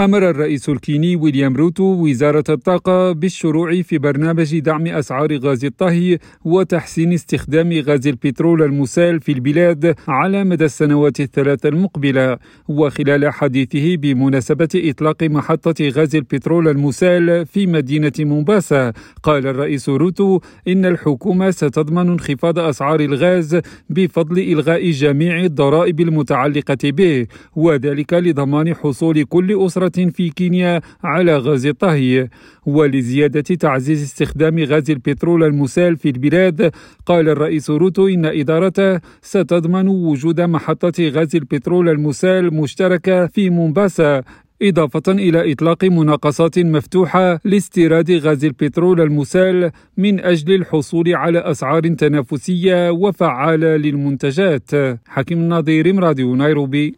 أمر الرئيس الكيني ويليام روتو وزارة الطاقة بالشروع في برنامج دعم أسعار غاز الطهي وتحسين استخدام غاز البترول المسال في البلاد على مدى السنوات الثلاث المقبلة. وخلال حديثه بمناسبة إطلاق محطة غاز البترول المسال في مدينة مومباسا قال الرئيس روتو إن الحكومة ستضمن انخفاض أسعار الغاز بفضل إلغاء جميع الضرائب المتعلقة به وذلك لضمان حصول كل أسرة في كينيا على غاز الطهي ولزيادة تعزيز استخدام غاز البترول المسال في البلاد قال الرئيس روتو إن إدارته ستضمن وجود محطة غاز البترول المسال مشتركة في مومباسا إضافة إلى إطلاق مناقصات مفتوحة لاستيراد غاز البترول المسال من أجل الحصول على أسعار تنافسية وفعالة للمنتجات. حكيم النظير راديو نيروبي.